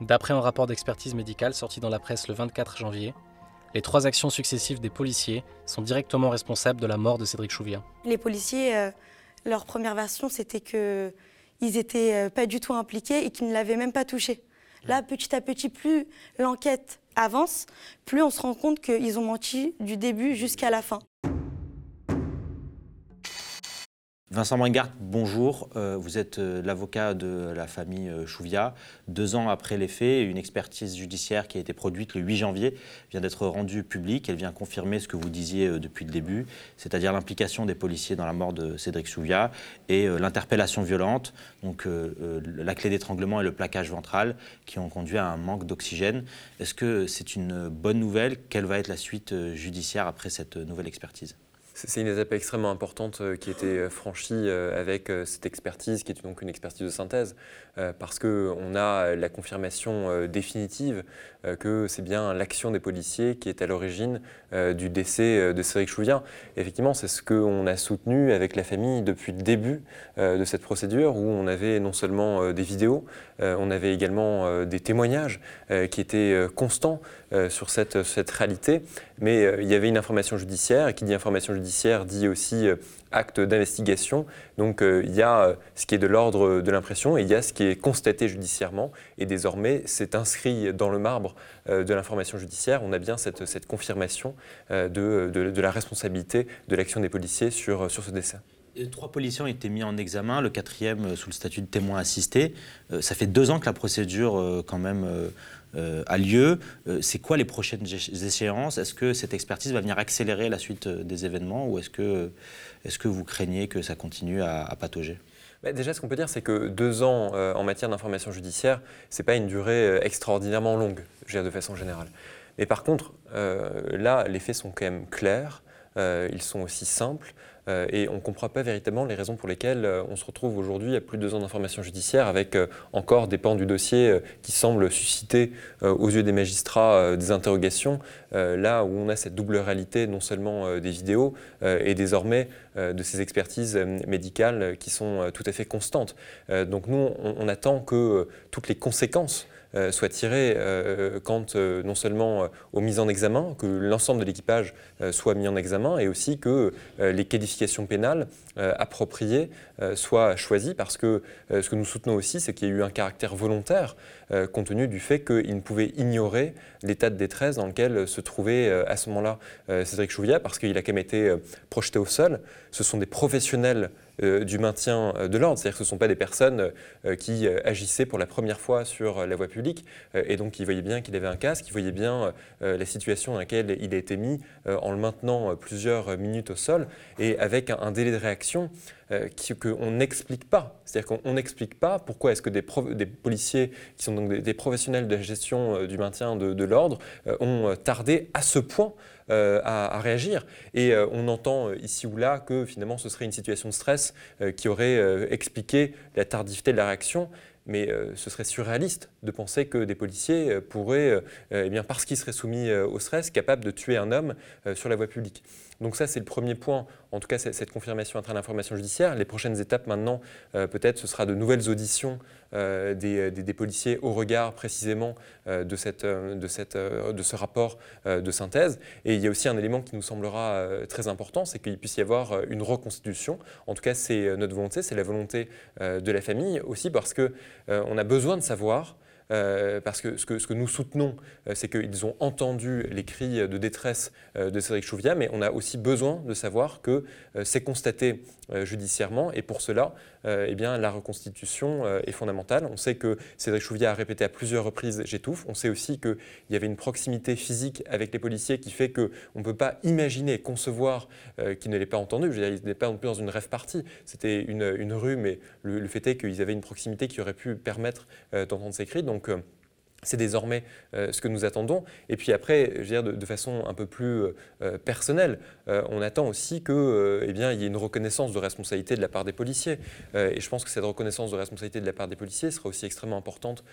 D'après un rapport d'expertise médicale sorti dans la presse le 24 janvier, les trois actions successives des policiers sont directement responsables de la mort de Cédric Chouviat. Les policiers, euh, leur première version, c'était qu'ils n'étaient euh, pas du tout impliqués et qu'ils ne l'avaient même pas touché. Là, petit à petit, plus l'enquête avance, plus on se rend compte qu'ils ont menti du début jusqu'à la fin. Vincent Bringard, bonjour. Euh, vous êtes euh, l'avocat de la famille euh, Chouvia. Deux ans après les faits, une expertise judiciaire qui a été produite le 8 janvier vient d'être rendue publique. Elle vient confirmer ce que vous disiez depuis le début, c'est-à-dire l'implication des policiers dans la mort de Cédric Chouvia et l'interpellation violente, donc la clé d'étranglement et le plaquage ventral qui ont conduit à un manque d'oxygène. Est-ce que c'est une bonne nouvelle? Quelle va être la suite judiciaire après cette nouvelle expertise? C'est une étape extrêmement importante euh, qui a été euh, franchie euh, avec cette expertise, qui est donc une expertise de synthèse, parce qu'on a la confirmation définitive que c'est bien l'action des policiers qui est à l'origine du décès de Cédric Chouvien. Effectivement, c'est ce qu'on a soutenu avec la famille depuis le début de cette procédure, où on avait non seulement des vidéos, on avait également des témoignages qui étaient constants sur cette, cette réalité, mais il y avait une information judiciaire, et qui dit information judiciaire, dit aussi euh, acte d'investigation. Donc euh, il y a euh, ce qui est de l'ordre de l'impression et il y a ce qui est constaté judiciairement. Et désormais, c'est inscrit dans le marbre de l'information judiciaire. On a bien cette, confirmation de, la responsabilité de l'action des policiers sur, sur ce décès. Trois policiers ont été mis en examen, le quatrième sous le statut de témoin assisté. Ça fait deux ans que la procédure, quand même, a lieu. Euh, c'est quoi les prochaines échéances? Est-ce que cette expertise va venir accélérer la suite euh, des événements ou est-ce que, est que vous craignez que ça continue à, patauger? Bah, Déjà, ce qu'on peut dire, c'est que deux ans en matière d'information judiciaire, ce n'est pas une durée extraordinairement longue, je veux dire, de façon générale. Mais par contre, là, les faits sont quand même clairs, ils sont aussi simples. Euh, et on ne comprend pas véritablement les raisons pour lesquelles euh, on se retrouve aujourd'hui à plus de deux ans d'information judiciaire avec euh, encore des pans du dossier qui semblent susciter aux yeux des magistrats des interrogations, là où on a cette double réalité non seulement des vidéos et désormais de ces expertises médicales qui sont tout à fait constantes. donc nous, on attend que toutes les conséquences soit tiré euh, quant euh, non seulement aux mises en examen, que l'ensemble de l'équipage soit mis en examen, et aussi que les qualifications pénales appropriées soient choisies, parce que ce que nous soutenons aussi, c'est qu'il y a eu un caractère volontaire, compte tenu du fait qu'il ne pouvait ignorer l'état de détresse dans lequel se trouvait à ce moment-là Cédric Chouviat, parce qu'il a quand même été projeté au sol. Ce sont des professionnels euh, du maintien euh, de l'ordre. C'est-à-dire que ce ne sont pas des personnes euh, qui agissaient pour la première fois sur la voie publique et donc qui voyaient bien qu'il avait un casque, qui voyaient bien la situation dans laquelle il a été mis en le maintenant plusieurs minutes au sol et avec un, délai de réaction qu'on n'explique pas. C'est-à-dire qu'on n'explique pas pourquoi est-ce que des, policiers, qui sont donc des, professionnels de la gestion du maintien de l'ordre, ont tardé à ce point euh, à, réagir. Et euh, on entend euh, ici ou là que finalement ce serait une situation de stress qui aurait expliqué la tardivité de la réaction mais ce serait surréaliste de penser que des policiers pourraient, eh bien, parce qu'ils seraient soumis au stress, capables de tuer un homme sur la voie publique. Donc ça, c'est le premier point, en tout cas cette confirmation à travers l'information judiciaire. Les prochaines étapes maintenant, euh, peut-être, ce sera de nouvelles auditions euh, des, policiers au regard précisément euh, de, cette, de, cette, de, ce rapport de synthèse. Et il y a aussi un élément qui nous semblera très important, c'est qu'il puisse y avoir une reconstitution. En tout cas, c'est notre volonté, c'est la volonté de la famille aussi, parce qu'on a besoin de savoir euh, parce que ce, que nous soutenons, euh, c'est qu'ils ont entendu les cris de détresse euh, de Cédric Chouviat, mais on a aussi besoin de savoir que c'est constaté judiciairement, et pour cela, eh bien, la reconstitution est fondamentale. On sait que Cédric Chouviat a répété à plusieurs reprises « j'étouffe ». On sait aussi qu'il y avait une proximité physique avec les policiers qui fait qu'on ne peut pas imaginer, concevoir qu'il ne l'ait pas entendu. Je veux dire, il n'était pas non plus dans une rêve partie. C'était une, rue, mais le, fait est qu'ils avaient une proximité qui aurait pu permettre d'entendre ces cris. Euh, c'est désormais euh, ce que nous attendons. Et puis après, je de, façon un peu plus euh, personnelle, on attend aussi qu'il eh bien, y ait une reconnaissance de responsabilité de la part des policiers. et je pense que cette reconnaissance de responsabilité de la part des policiers sera aussi extrêmement importante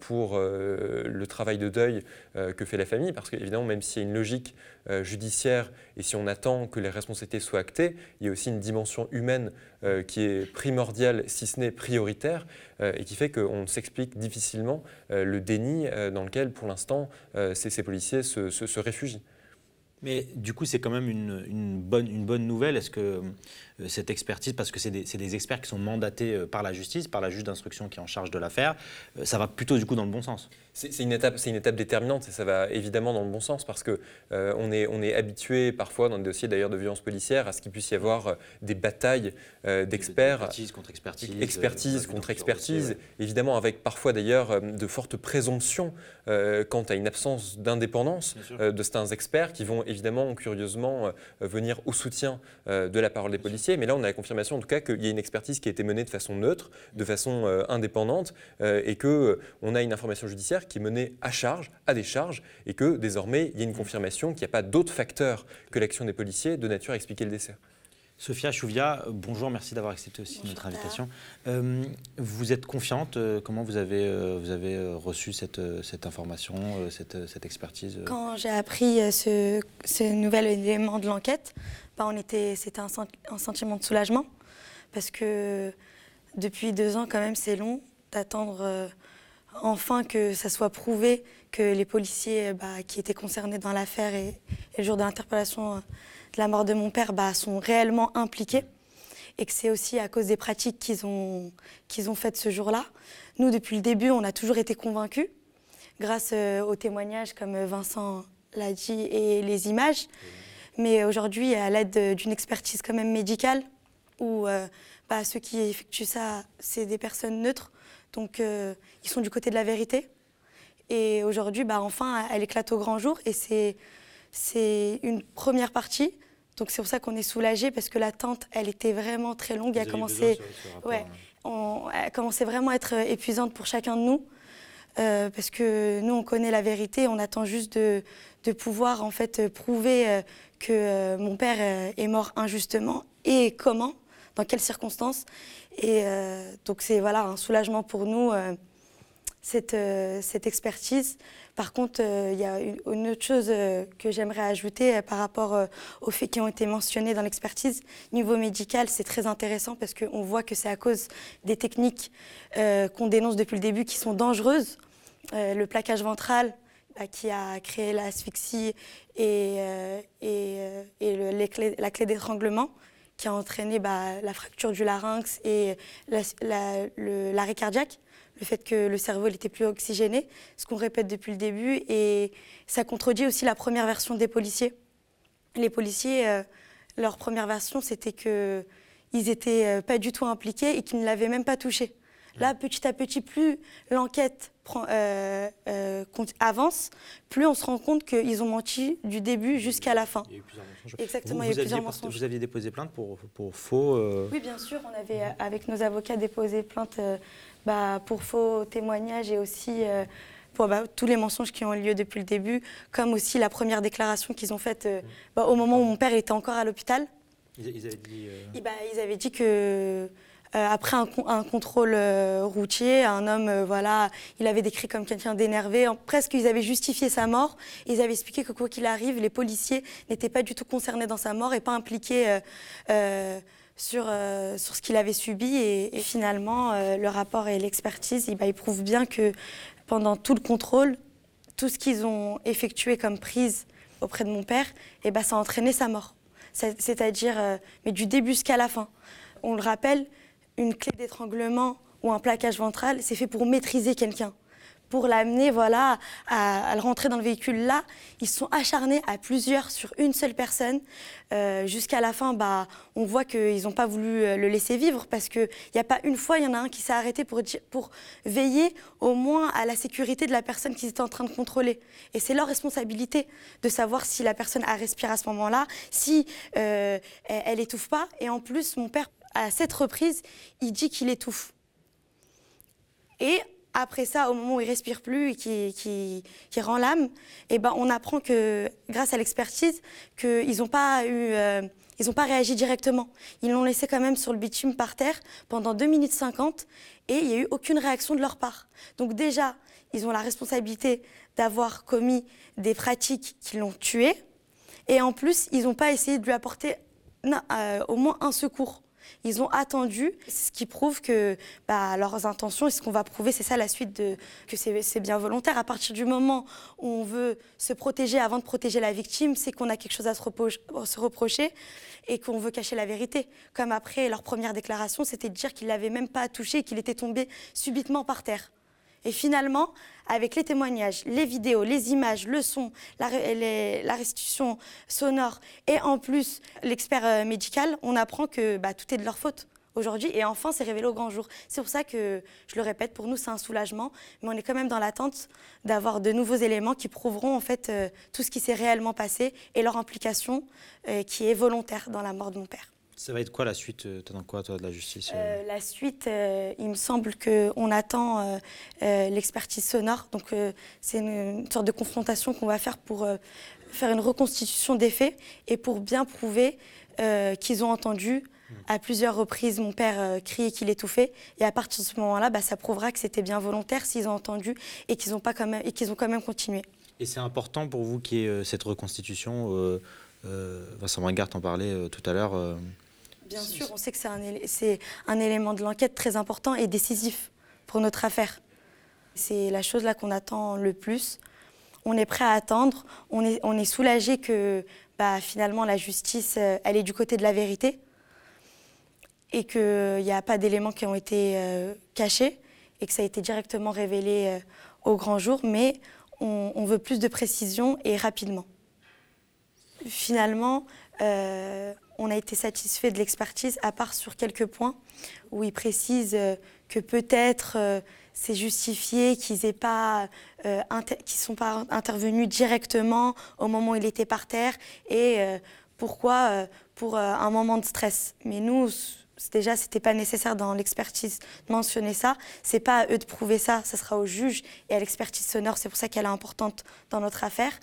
pour le travail de deuil que fait la famille, parce qu'évidemment, même s'il y a une logique judiciaire et si on attend que les responsabilités soient actées, il y a aussi une dimension humaine qui est primordiale, si ce n'est prioritaire, et qui fait qu'on s'explique difficilement le déni déni dans lequel, pour l'instant, ces, policiers se réfugient. Mais du coup, c'est quand même une, bonne, une bonne nouvelle. Est-ce que euh, cette expertise, parce que c'est des, experts qui sont mandatés euh, par la justice, par la juge d'instruction qui est en charge de l'affaire, euh, ça va plutôt du coup dans le bon sens C'est une, étape, une étape déterminante et ça va évidemment dans le bon sens parce qu'on on est, on est habitué parfois dans des dossiers d'ailleurs de violence policière à ce qu'il puisse y avoir des batailles d'experts. Expertise contre expertise. Expertise contre expertise. Évidemment, avec parfois d'ailleurs de fortes présomptions quant à une absence d'indépendance de certains experts qui vont évidemment, curieusement, euh, venir au soutien euh, de la parole des policiers. Mais là, on a la confirmation, en tout cas, qu'il y a une expertise qui a été menée de façon neutre, de façon euh, indépendante, et qu'on a une information judiciaire qui est menée à charge, à des charges, et que désormais, il y a une confirmation qu'il n'y a pas d'autres facteurs que l'action des policiers de nature à expliquer le décès. Sophia Chouvia, bonjour, merci d'avoir accepté aussi notre invitation. Euh, vous êtes confiante euh, Comment vous avez, euh, vous avez reçu cette, cette information, cette, cette, expertise Quand j'ai appris ce, ce, nouvel élément de l'enquête, bah c'était un, un, sentiment de soulagement. Parce que depuis deux ans, quand même, c'est long d'attendre enfin que ça soit prouvé que les policiers bah, qui étaient concernés dans l'affaire et, le jour de l'interpellation de la mort de mon père bah, sont réellement impliqués et que c'est aussi à cause des pratiques qu'ils ont, qu'ils ont faites ce jour-là. Nous, depuis le début, on a toujours été convaincus, grâce euh, aux témoignages comme Vincent l'a dit et les images. Mais aujourd'hui, à l'aide d'une expertise quand même médicale, où euh, bah, ceux qui effectuent ça, c'est des personnes neutres, donc euh, ils sont du côté de la vérité. Et aujourd'hui, bah, enfin, elle éclate au grand jour et c'est c'est une première partie. Donc c'est pour ça qu'on est soulagé parce que l'attente, elle était vraiment très longue. Elle a, commencé, ouais, on, elle a commencé vraiment à être épuisante pour chacun de nous. Euh, parce que nous, on connaît la vérité, on attend juste de, de pouvoir en fait prouver euh, que euh, mon père est mort injustement et comment, dans quelles circonstances. Et donc c'est voilà un soulagement pour nous cette, cette expertise. Par contre, euh, il y a une, autre chose euh, que j'aimerais ajouter euh, par rapport aux faits qui ont été mentionnés dans l'expertise. Niveau médical, c'est très intéressant parce qu'on voit que c'est à cause des techniques qu'on dénonce depuis le début qui sont dangereuses. le plaquage ventral, bah, qui a créé l'asphyxie et, la clé d'étranglement qui a entraîné bah, la fracture du larynx et l'arrêt cardiaque le fait que le cerveau n'était plus oxygéné, ce qu'on répète depuis le début, et ça contredit aussi la première version des policiers. Les policiers, euh, leur première version, c'était qu'ils n'étaient euh, pas du tout impliqués et qu'ils ne l'avaient même pas touché. Là, petit à petit, plus l'enquête euh, avance, plus on se rend compte qu'ils ont menti du début jusqu'à la fin. Il y a eu plusieurs mensonges. Exactement, vous, il y a eu plusieurs mensonges. Vous aviez déposé plainte pour, pour faux Oui, bien sûr. On avait, avec nos avocats, déposé plainte bah, pour faux témoignages et aussi euh, pour bah, tous les mensonges qui ont eu lieu depuis le début, comme aussi la première déclaration qu'ils ont faite euh, bah, au moment où mon père était encore à l'hôpital. Ils, avaient dit, euh, bah, ils avaient dit que après un, contrôle routier, un homme, voilà, il avait décrit comme quelqu'un d'énervé. Presque, ils avaient justifié sa mort. Ils avaient expliqué que quoi qu'il arrive, les policiers n'étaient pas du tout concernés dans sa mort et pas impliqués sur, euh, sur ce qu'il avait subi. Et, finalement, euh, le rapport et l'expertise, bah, ils prouvent bien que pendant tout le contrôle, tout ce qu'ils ont effectué comme prise auprès de mon père, et bah, ça a entraîné sa mort. C'est-à-dire, euh, mais du début jusqu'à la fin. On le rappelle, une clé d'étranglement ou un plaquage ventral, c'est fait pour maîtriser quelqu'un pour l'amener voilà, à, le rentrer dans le véhicule. Là, ils sont acharnés à plusieurs sur une seule personne. Euh, jusqu'à la fin, bah, on voit qu'ils n'ont pas voulu euh, le laisser vivre parce qu'il n'y a pas une fois, il y en a un qui s'est arrêté pour, veiller au moins à la sécurité de la personne qu'ils étaient en train de contrôler. Et c'est leur responsabilité de savoir si la personne a respiré à ce moment-là, si euh, elle, elle étouffe pas. Et en plus, mon père, à cette reprise, il dit qu'il étouffe. Et après ça, au moment où il respire plus et qui, rend l'âme, eh ben, on apprend que, grâce à l'expertise, qu'ils n'ont pas eu, euh, ils ont pas réagi directement. Ils l'ont laissé quand même sur le bitume par terre pendant 2 minutes 50 et il n'y a eu aucune réaction de leur part. Donc déjà, ils ont la responsabilité d'avoir commis des pratiques qui l'ont tué et en plus, ils n'ont pas essayé de lui apporter euh, au moins un secours. Ils ont attendu, ce qui prouve que bah, leurs intentions, et ce qu'on va prouver, c'est ça la suite, de, que c'est bien volontaire. À partir du moment où on veut se protéger avant de protéger la victime, c'est qu'on a quelque chose à se, reprocher et qu'on veut cacher la vérité. Comme après leur première déclaration, c'était de dire qu'il l'avait même pas touché et qu'il était tombé subitement par terre. Et finalement, avec les témoignages, les vidéos, les images, le son, la, restitution sonore et en plus l'expert euh, médical, on apprend que bah, tout est de leur faute aujourd'hui. Et enfin, c'est révélé au grand jour. C'est pour ça que, je le répète, pour nous, c'est un soulagement. Mais on est quand même dans l'attente d'avoir de nouveaux éléments qui prouveront en fait euh, tout ce qui s'est réellement passé et leur implication euh, qui est volontaire dans la mort de mon père. Ça va être quoi la suite euh, T'attends quoi, toi, de la justice euh euh, La suite, il me semble qu'on attend l'expertise sonore. Donc, c'est une, sorte de confrontation qu'on va faire pour faire une reconstitution des faits et pour bien prouver qu'ils ont entendu à plusieurs reprises mon père crier qu'il étouffait. Et à partir de ce moment-là, bah, ça prouvera que c'était bien volontaire s'ils ont entendu et qu'ils ont, pas quand même, et qu'ils ont quand même continué. Et c'est important pour vous qu'il y ait cette reconstitution Vincent Wingart en parlait tout à l'heure. Bien sûr, on sait que c'est un, élément de l'enquête très important et décisif pour notre affaire. C'est la chose là qu'on attend le plus. On est prêt à attendre, on est, on est soulagé que bah, finalement la justice, euh, elle est du côté de la vérité et qu'il n'y a pas d'éléments qui ont été euh, cachés et que ça a été directement révélé euh, au grand jour, mais on, on, veut plus de précision et rapidement. Finalement, on a été satisfait de l'expertise, à part sur quelques points où il précise euh, que peut-être euh, c'est justifié qu'ils ne euh, sont pas intervenus directement au moment où il était par terre et pourquoi pour un moment de stress. Mais nous, déjà, c'était pas nécessaire dans l'expertise de mentionner ça. C'est pas à eux de prouver ça, ça sera au juge et à l'expertise sonore. C'est pour ça qu'elle est importante dans notre affaire.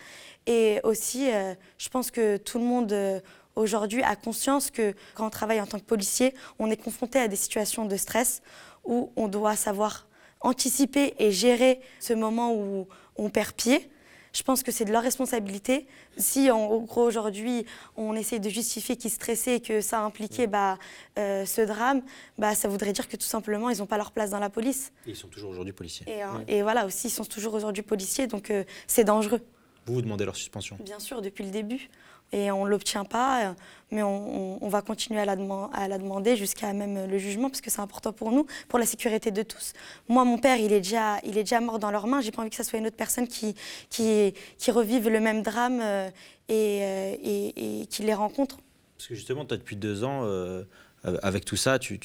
Et aussi, je pense que tout le monde aujourd'hui a conscience que quand on travaille en tant que policier, on est confronté à des situations de stress où on doit savoir anticiper et gérer ce moment où on perd pied. Je pense que c'est de leur responsabilité. Si, en gros, aujourd'hui, on essaie de justifier qu'ils stressaient et que ça impliquait bah, euh, ce drame, bah, ça voudrait dire que tout simplement, ils n'ont pas leur place dans la police. Et ils sont toujours aujourd'hui policiers. Et, euh, voilà, aussi, ils sont toujours aujourd'hui policiers, donc euh, c'est dangereux. Vous, vous demandez leur suspension Bien sûr, depuis le début et on ne l'obtient pas, mais on, va continuer à la, demander jusqu'à même le jugement, parce que c'est important pour nous, pour la sécurité de tous. Moi, mon père, il est déjà, il est déjà mort dans leurs mains, j'ai pas envie que ce soit une autre personne qui, qui, revive le même drame euh, euh, et, et, qui les rencontre. Parce que justement, tu as depuis deux ans... Euh, euh, avec tout ça, tu,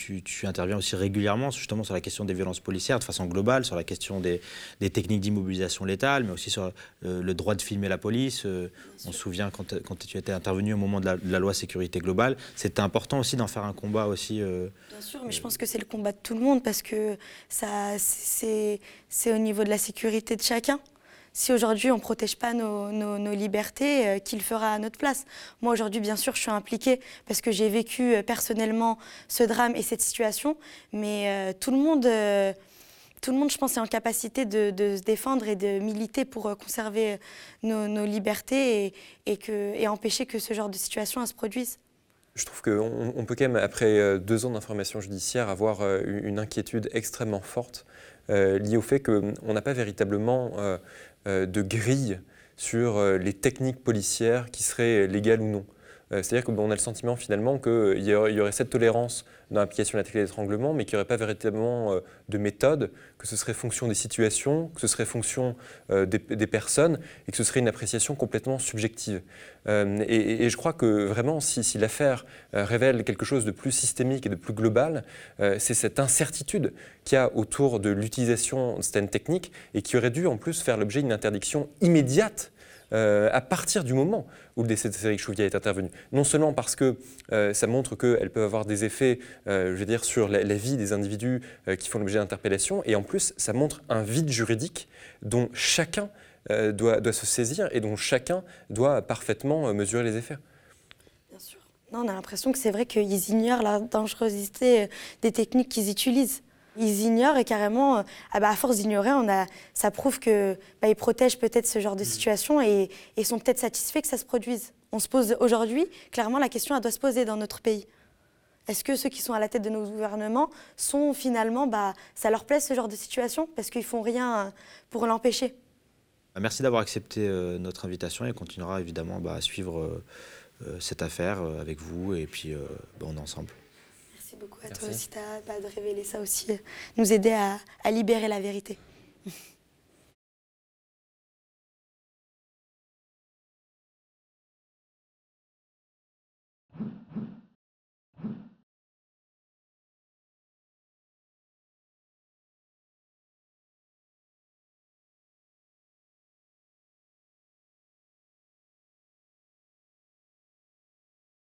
interviens aussi régulièrement justement sur la question des violences policières de façon globale, sur la question des, techniques d'immobilisation létale, mais aussi sur euh, le droit de filmer la police. Euh, on se souvient quand, tu étais intervenu au moment de la, loi sécurité globale, c'était important aussi d'en faire un combat aussi. Bien sûr, mais je pense que c'est le combat de tout le monde parce que ça, c'est au niveau de la sécurité de chacun si aujourd'hui on ne protège pas nos, libertés, euh, qui le fera à notre place Moi aujourd'hui, bien sûr, je suis impliquée parce que j'ai vécu euh, personnellement ce drame et cette situation, mais euh, tout le monde tout le monde, je pense, est en capacité de, se défendre et de militer pour conserver nos, libertés et, que, et, empêcher que ce genre de situation se produise. Je trouve qu'on on peut quand même, après deux ans d'information judiciaire, avoir une inquiétude extrêmement forte liée au fait qu'on n'a pas véritablement euh, de grille sur euh, les techniques policières qui seraient légales ou non. Euh, c'est-à-dire qu'on a le sentiment finalement qu'il y aurait cette tolérance dans l'application de la technique d'étranglement, mais qu'il n'y aurait pas véritablement euh, de méthode, que ce serait fonction des situations, que ce serait fonction euh, des, personnes, et que ce serait une appréciation complètement subjective. Et, je crois que vraiment, si, l'affaire révèle quelque chose de plus systémique et de plus global, c'est cette incertitude qu'il y a autour de l'utilisation de certaines techniques, et qui aurait dû en plus faire l'objet d'une interdiction immédiate euh, à partir du moment où le décès de Cédric Chouviat est intervenu. Non seulement parce que euh, ça montre qu'elles peuvent avoir des effets, euh, je veux dire, sur la, vie des individus qui font l'objet d'interpellation, et en plus, ça montre un vide juridique dont chacun doit, doit, se saisir et dont chacun doit parfaitement mesurer les effets. Bien sûr. Non, on a l'impression que c'est vrai qu'ils ignorent la dangerosité des techniques qu'ils utilisent. Ils ignorent et carrément, euh, ah bah, à force d'ignorer, ça prouve qu'ils bah, protègent peut-être ce genre de mm. situation et, sont peut-être satisfaits que ça se produise. On se pose aujourd'hui, clairement, la question elle doit se poser dans notre pays. Est-ce que ceux qui sont à la tête de nos gouvernements sont finalement, bah, ça leur plaît ce genre de situation? Parce qu'ils font rien euh, pour l'empêcher Merci d'avoir accepté euh, notre invitation et on continuera évidemment bah, à suivre euh, cette affaire avec vous et puis bah, on est ensemble. Beaucoup à Merci. toi aussi t'as- bah, de révéler ça aussi, euh, nous aider à- à libérer la vérité.